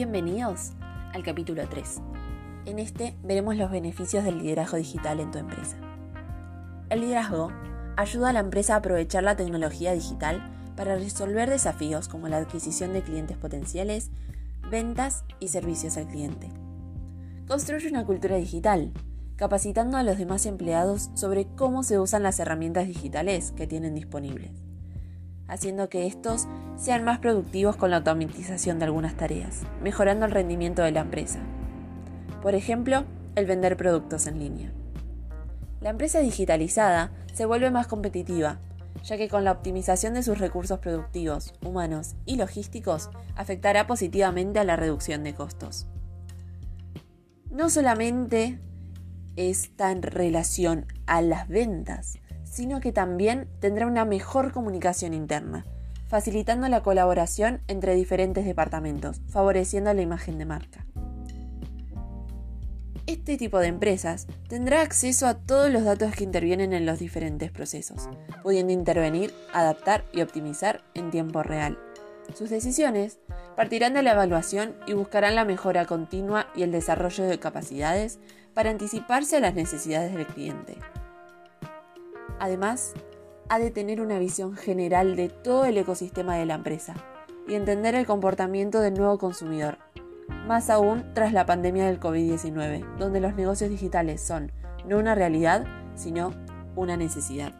Bienvenidos al capítulo 3. En este veremos los beneficios del liderazgo digital en tu empresa. El liderazgo ayuda a la empresa a aprovechar la tecnología digital para resolver desafíos como la adquisición de clientes potenciales, ventas y servicios al cliente. Construye una cultura digital, capacitando a los demás empleados sobre cómo se usan las herramientas digitales que tienen disponibles haciendo que estos sean más productivos con la automatización de algunas tareas, mejorando el rendimiento de la empresa. Por ejemplo, el vender productos en línea. La empresa digitalizada se vuelve más competitiva, ya que con la optimización de sus recursos productivos, humanos y logísticos afectará positivamente a la reducción de costos. No solamente está en relación a las ventas, sino que también tendrá una mejor comunicación interna, facilitando la colaboración entre diferentes departamentos, favoreciendo la imagen de marca. Este tipo de empresas tendrá acceso a todos los datos que intervienen en los diferentes procesos, pudiendo intervenir, adaptar y optimizar en tiempo real. Sus decisiones partirán de la evaluación y buscarán la mejora continua y el desarrollo de capacidades para anticiparse a las necesidades del cliente. Además, ha de tener una visión general de todo el ecosistema de la empresa y entender el comportamiento del nuevo consumidor, más aún tras la pandemia del COVID-19, donde los negocios digitales son no una realidad, sino una necesidad.